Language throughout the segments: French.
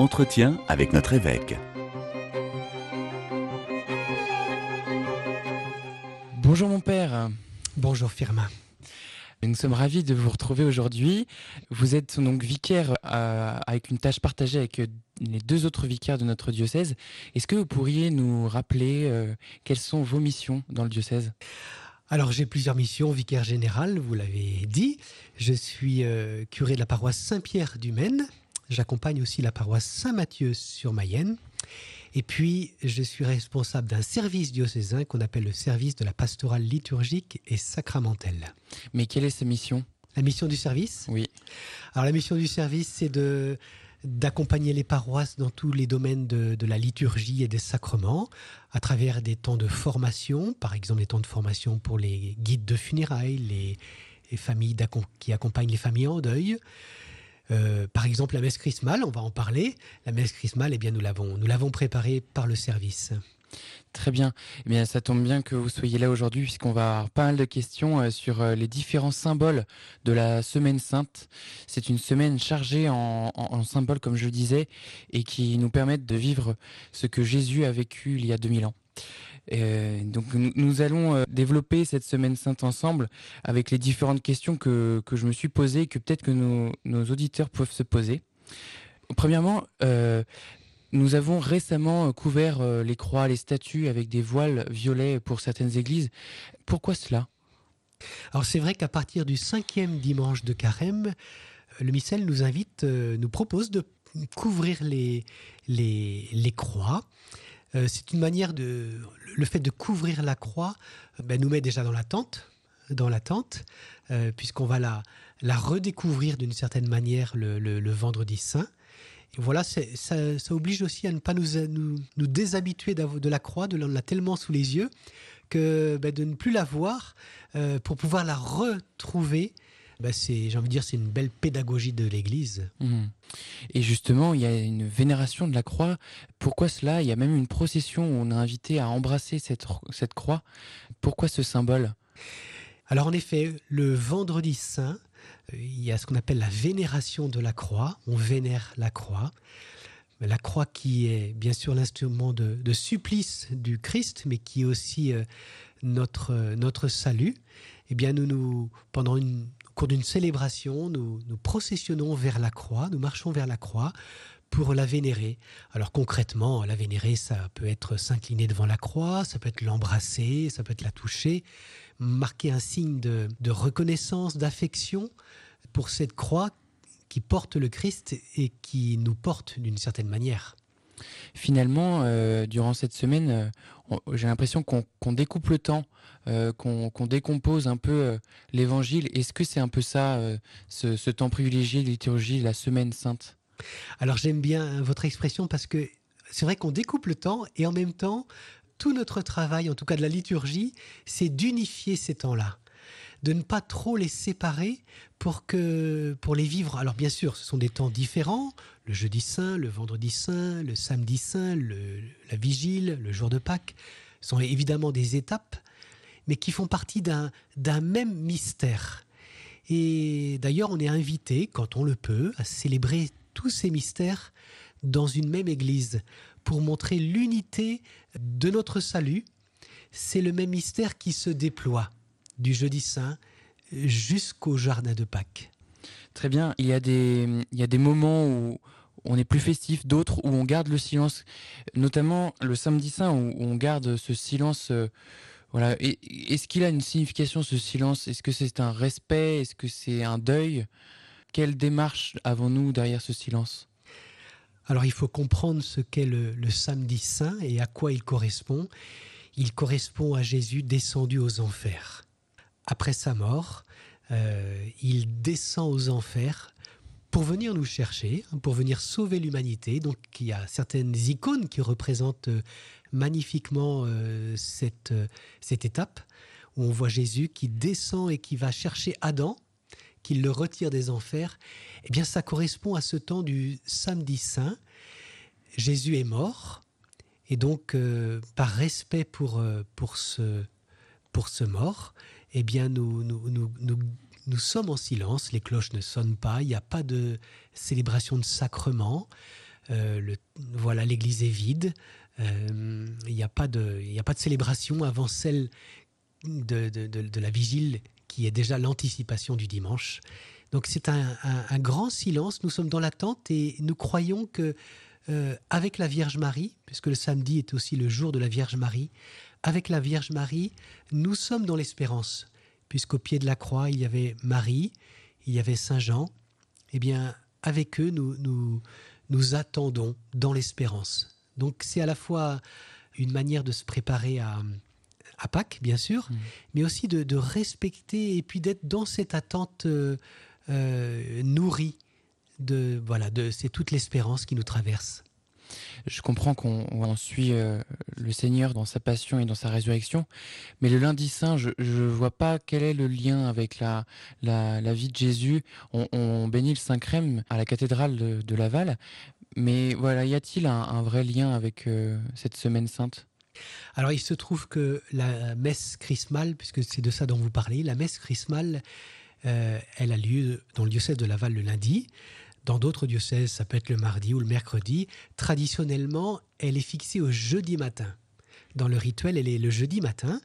Entretien avec notre évêque. Bonjour mon père. Bonjour Firmin. Nous sommes ravis de vous retrouver aujourd'hui. Vous êtes donc vicaire euh, avec une tâche partagée avec euh, les deux autres vicaires de notre diocèse. Est-ce que vous pourriez nous rappeler euh, quelles sont vos missions dans le diocèse? Alors j'ai plusieurs missions, vicaire général, vous l'avez dit. Je suis curé de la paroisse Saint-Pierre du Maine. J'accompagne aussi la paroisse Saint-Mathieu sur Mayenne. Et puis, je suis responsable d'un service diocésain qu'on appelle le service de la pastorale liturgique et sacramentelle. Mais quelle est sa mission? La mission du service? Oui. Alors, la mission du service, c'est de d'accompagner les paroisses dans tous les domaines de, la liturgie et des sacrements, à travers des temps de formation, par exemple des temps de formation pour les guides de funérailles, les, les familles qui accompagnent les familles en deuil, euh, par exemple, la messe chrismale, on va en parler. La messe chrismale, eh bien, nous l'avons, nous l'avons préparée par le service. Très bien. Eh bien, ça tombe bien que vous soyez là aujourd'hui puisqu'on va avoir pas mal de questions euh, sur euh, les différents symboles de la Semaine Sainte. C'est une semaine chargée en, symboles, comme je le disais, et qui nous permettent de vivre ce que Jésus a vécu il y a 2000 ans. Euh, donc nous, allons développer cette semaine sainte ensemble avec les différentes questions que, que je me suis posées, que peut-être que nos, auditeurs peuvent se poser. Premièrement, nous avons récemment couvert les croix, les statues avec des voiles violets pour certaines églises. Pourquoi cela? Alors c'est vrai qu'à partir du cinquième dimanche de carême, le missel nous invite, nous propose de couvrir les, les, les croix. Euh, c'est une manière de. Le fait de couvrir la croix ben, nous met déjà dans l'attente, dans l'attente, euh, puisqu'on va la, la redécouvrir d'une certaine manière le, vendredi saint. Et voilà, ça, ça, oblige aussi à ne pas nous, nous, nous déshabituer de la croix, de l'en tellement sous les yeux, que ben, de ne plus la voir euh, pour pouvoir la retrouver bah, c'est, j'ai envie de dire, c'est une belle pédagogie de l'Église. Mmh. Et justement, il y a une vénération de la croix. Pourquoi cela? Il y a même une procession où on a invité à embrasser cette, cette croix. Pourquoi ce symbole? Alors en effet, le vendredi saint, il y a ce qu'on appelle la vénération de la croix. On vénère la croix. La croix qui est bien sûr l'instrument de, supplice du Christ, mais qui est aussi euh, notre, notre salut. Eh bien, nous, pendant une, cours d'une célébration, nous, nous processionnons vers la croix, nous marchons vers la croix pour la vénérer. Alors concrètement, la vénérer, ça peut être s'incliner devant la croix, ça peut être l'embrasser, ça peut être la toucher, marquer un signe de, reconnaissance, d'affection pour cette croix qui porte le Christ et qui nous porte d'une certaine manière. Finalement, euh, durant cette semaine, euh, j'ai l'impression qu'on découpe le temps euh, qu'on décompose un peu l'évangile. Est-ce que c'est un peu ça, euh, ce, temps privilégié liturgie, la semaine sainte? Alors j'aime bien votre expression parce que c'est vrai qu'on découpe le temps et en même temps, tout notre travail, en tout cas de la liturgie, c'est d'unifier ces temps-là de ne pas trop les séparer pour que pour les vivre. Alors bien sûr, ce sont des temps différents. Le jeudi saint, le vendredi saint, le samedi saint, la vigile, le jour de Pâques sont évidemment des étapes, mais qui font partie d'un même mystère. Et d'ailleurs, on est invité, quand on le peut, à célébrer tous ces mystères dans une même église pour montrer l'unité de notre salut. C'est le même mystère qui se déploie du jeudi saint jusqu'au jardin de Pâques. Très bien. Il y a des, moments où on est plus festif, d'autres où on garde le silence, notamment le samedi saint où on garde ce silence euh, voilà. Est-ce qu'il a une signification ce silence? Est-ce que c'est un respect? Est-ce que c'est un deuil? Quelle démarche avons-nous derrière ce silence? Alors il faut comprendre ce qu'est le, samedi saint et à quoi il correspond. Il correspond à Jésus descendu aux enfers. Après sa mort, euh, il descend aux enfers pour venir nous chercher, pour venir sauver l'humanité. Donc il y a certaines icônes qui représentent euh, magnifiquement euh, cette, cette étape où on voit Jésus qui descend et qui va chercher Adam, qui le retire des enfers. Eh bien ça correspond à ce temps du samedi saint. Jésus est mort et donc par respect pour, pour, ce, pour ce mort, eh bien nous, nous, nous, nous nous sommes en silence, les cloches ne sonnent pas, il n'y a pas de célébration de sacrement. le, voilà, l'église est vide. Il n'y a, pas de, a pas de célébration avant celle de, de, la vigile qui est déjà l'anticipation du dimanche. Donc c'est un, grand silence. Nous sommes dans l'attente et nous croyons que euh, avec la Vierge Marie, puisque le samedi est aussi le jour de la Vierge Marie, avec la Vierge Marie, nous sommes dans l'espérance, puisqu'au pied de la croix il y avait Marie, il y avait Saint Jean. Eh bien, avec eux, nous nous, nous attendons dans l'espérance. Donc c'est à la fois une manière de se préparer à, à Pâques, bien sûr, mmh. mais aussi de, respecter et puis d'être dans cette attente euh, euh, nourrie. De, voilà, de, c'est toute l'espérance qui nous traverse. Je comprends qu'on suit euh, le Seigneur dans sa passion et dans sa résurrection, mais le lundi saint, je ne vois pas quel est le lien avec la, la, vie de Jésus. On, bénit le Saint-Crème à la cathédrale de, Laval, mais voilà, y a-t-il un, vrai lien avec cette semaine sainte? Alors il se trouve que la messe chrismale, puisque c'est de ça dont vous parlez, la messe chrismale, euh, elle a lieu dans le diocèse de Laval le lundi. Dans d'autres diocèses, ça peut être le mardi ou le mercredi. Traditionnellement, elle est fixée au jeudi matin. Dans le rituel, elle est le jeudi matin.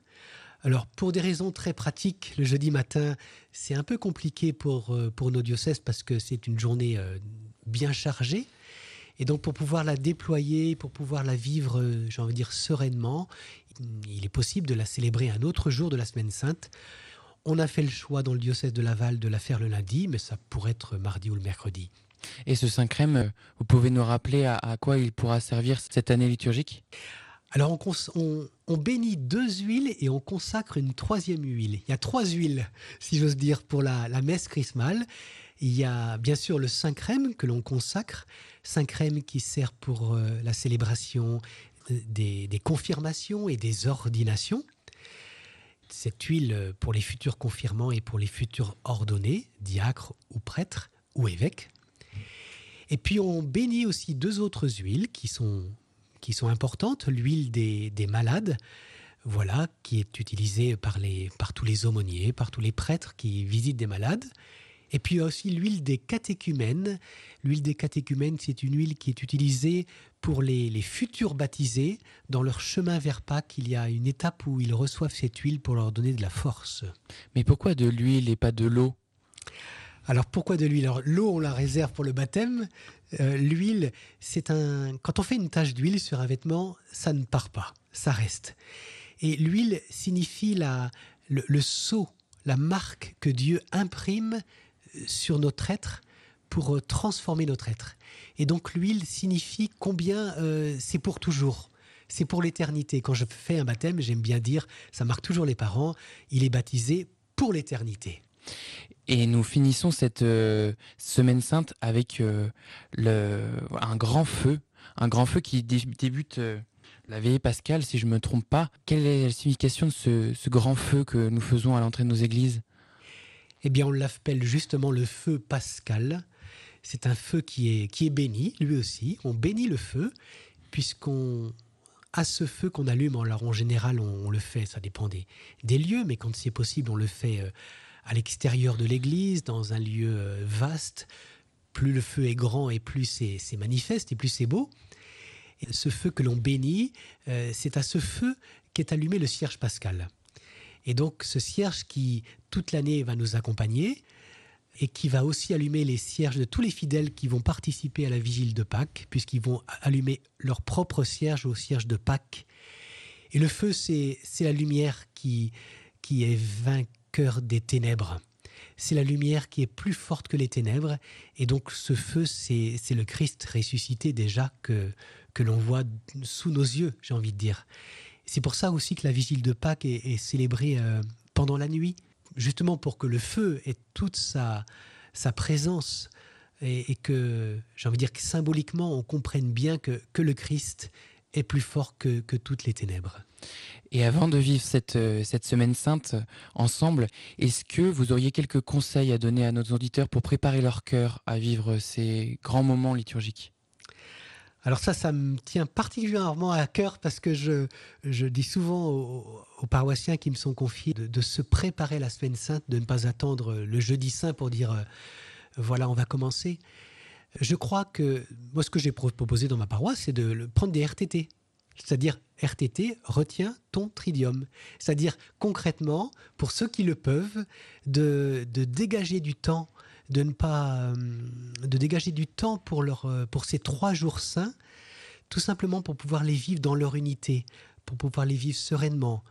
Alors, pour des raisons très pratiques, le jeudi matin, c'est un peu compliqué pour, euh, pour nos diocèses parce que c'est une journée euh, bien chargée. Et donc pour pouvoir la déployer, pour pouvoir la vivre, euh, j'ai envie de dire, sereinement, il est possible de la célébrer un autre jour de la semaine sainte. On a fait le choix dans le diocèse de Laval de la faire le lundi, mais ça pourrait être mardi ou le mercredi. Et ce Saint Crème, euh, vous pouvez nous rappeler à, quoi il pourra servir cette année liturgique? Alors on, bénit deux huiles et on consacre une troisième huile. Il y a trois huiles, si j'ose dire, pour la, la messe chrismale. Il y a bien sûr le Saint Crème que l'on consacre, Saint Crème qui sert pour euh, la célébration des, confirmations et des ordinations. Cette huile euh, pour les futurs confirmants et pour les futurs ordonnés, diacres ou prêtres ou évêques. Et puis on bénit aussi deux autres huiles qui sont, qui sont importantes. L'huile des, des malades, voilà, qui est utilisée par, les, par tous les aumôniers, par tous les prêtres qui visitent des malades. Et puis il y a aussi l'huile des catéchumènes. L'huile des catéchumènes, c'est une huile qui est utilisée pour les, futurs baptisés. Dans leur chemin vers Pâques, il y a une étape où ils reçoivent cette huile pour leur donner de la force. Mais pourquoi de l'huile et pas de l'eau? Alors pourquoi de l'huile? L'eau on la réserve pour le baptême. Euh, l'huile, c'est un. Quand on fait une tache d'huile sur un vêtement, ça ne part pas, ça reste. Et l'huile signifie la, le, le sceau, la marque que Dieu imprime sur notre être pour euh, transformer notre être. Et donc l'huile signifie combien euh, c'est pour toujours. C'est pour l'éternité. Quand je fais un baptême, j'aime bien dire, ça marque toujours les parents, il est baptisé pour l'éternité. Et nous finissons cette euh, semaine sainte avec le, un grand feu, un grand feu qui débute la veillée pascale, si je ne me trompe pas. Quelle est la signification de ce, ce grand feu que nous faisons à l'entrée de nos églises? Eh bien, on l'appelle justement le feu pascal. C'est un feu qui est, qui est béni, lui aussi. On bénit le feu, puisqu'on à ce feu qu'on allume, alors en général, on, le fait, ça dépend des, des lieux, mais quand c'est possible, on le fait euh, à l'extérieur de l'église, dans un lieu euh, vaste. Plus le feu est grand et plus c'est manifeste et plus c'est beau. Ce feu que l'on bénit, euh, c'est à ce feu qu'est allumé le cierge pascal. Et donc ce cierge qui, toute l'année, va nous accompagner et qui va aussi allumer les cierges de tous les fidèles qui vont participer à la vigile de Pâques, puisqu'ils vont allumer leur propre cierge au cierge de Pâques. Et le feu, c'est la lumière qui, qui est vainqueur des ténèbres. C'est la lumière qui est plus forte que les ténèbres. Et donc ce feu, c'est le Christ ressuscité déjà que, que l'on voit sous nos yeux, j'ai envie de dire. C'est pour ça aussi que la vigile de Pâques est, célébrée euh, pendant la nuit, justement pour que le feu ait toute sa, présence et, que, j'ai envie de dire que symboliquement, on comprenne bien que, que le Christ est plus fort que, que toutes les ténèbres. Et avant de vivre cette, euh, cette semaine sainte ensemble, est-ce que vous auriez quelques conseils à donner à nos auditeurs pour préparer leur cœur à vivre ces grands moments liturgiques? Alors ça, ça me tient particulièrement à cœur parce que je, je dis souvent aux, paroissiens qui me sont confiés de, se préparer la semaine sainte, de ne pas attendre le jeudi saint pour dire euh, voilà, on va commencer. Je crois que moi, ce que j'ai proposé dans ma paroisse, c'est de prendre des RTT. C'est-à-dire RTT, retiens ton tridium. C'est-à-dire concrètement, pour ceux qui le peuvent, de, dégager du temps, de ne pas, euh, de dégager du temps pour, leur, euh, pour ces trois jours saints, tout simplement pour pouvoir les vivre dans leur unité, pour pouvoir les vivre sereinement.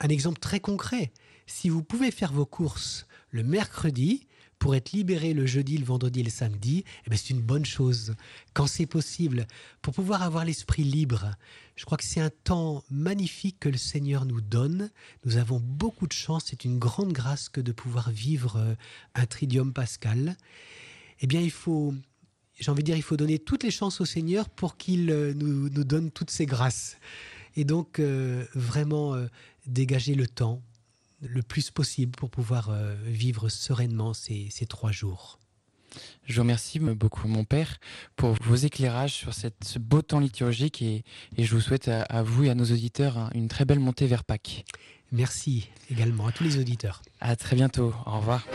Un exemple très concret, si vous pouvez faire vos courses le mercredi, pour être libéré le jeudi, le vendredi et le samedi, eh ben, c'est une bonne chose. Quand c'est possible, pour pouvoir avoir l'esprit libre, je crois que c'est un temps magnifique que le Seigneur nous donne. Nous avons beaucoup de chance, c'est une grande grâce que de pouvoir vivre euh, un tridium pascal. Eh bien, il faut, j'ai envie de dire, il faut donner toutes les chances au Seigneur pour qu'il euh, nous, donne toutes ces grâces. Et donc, euh, vraiment dégager le temps le plus possible pour pouvoir euh, vivre sereinement ces, trois jours. Je vous remercie beaucoup, mon Père, pour vos éclairages sur cette, ce beau temps liturgique et, je vous souhaite à, vous et à nos auditeurs une très belle montée vers Pâques. Merci également à tous les auditeurs. À très bientôt. Au revoir.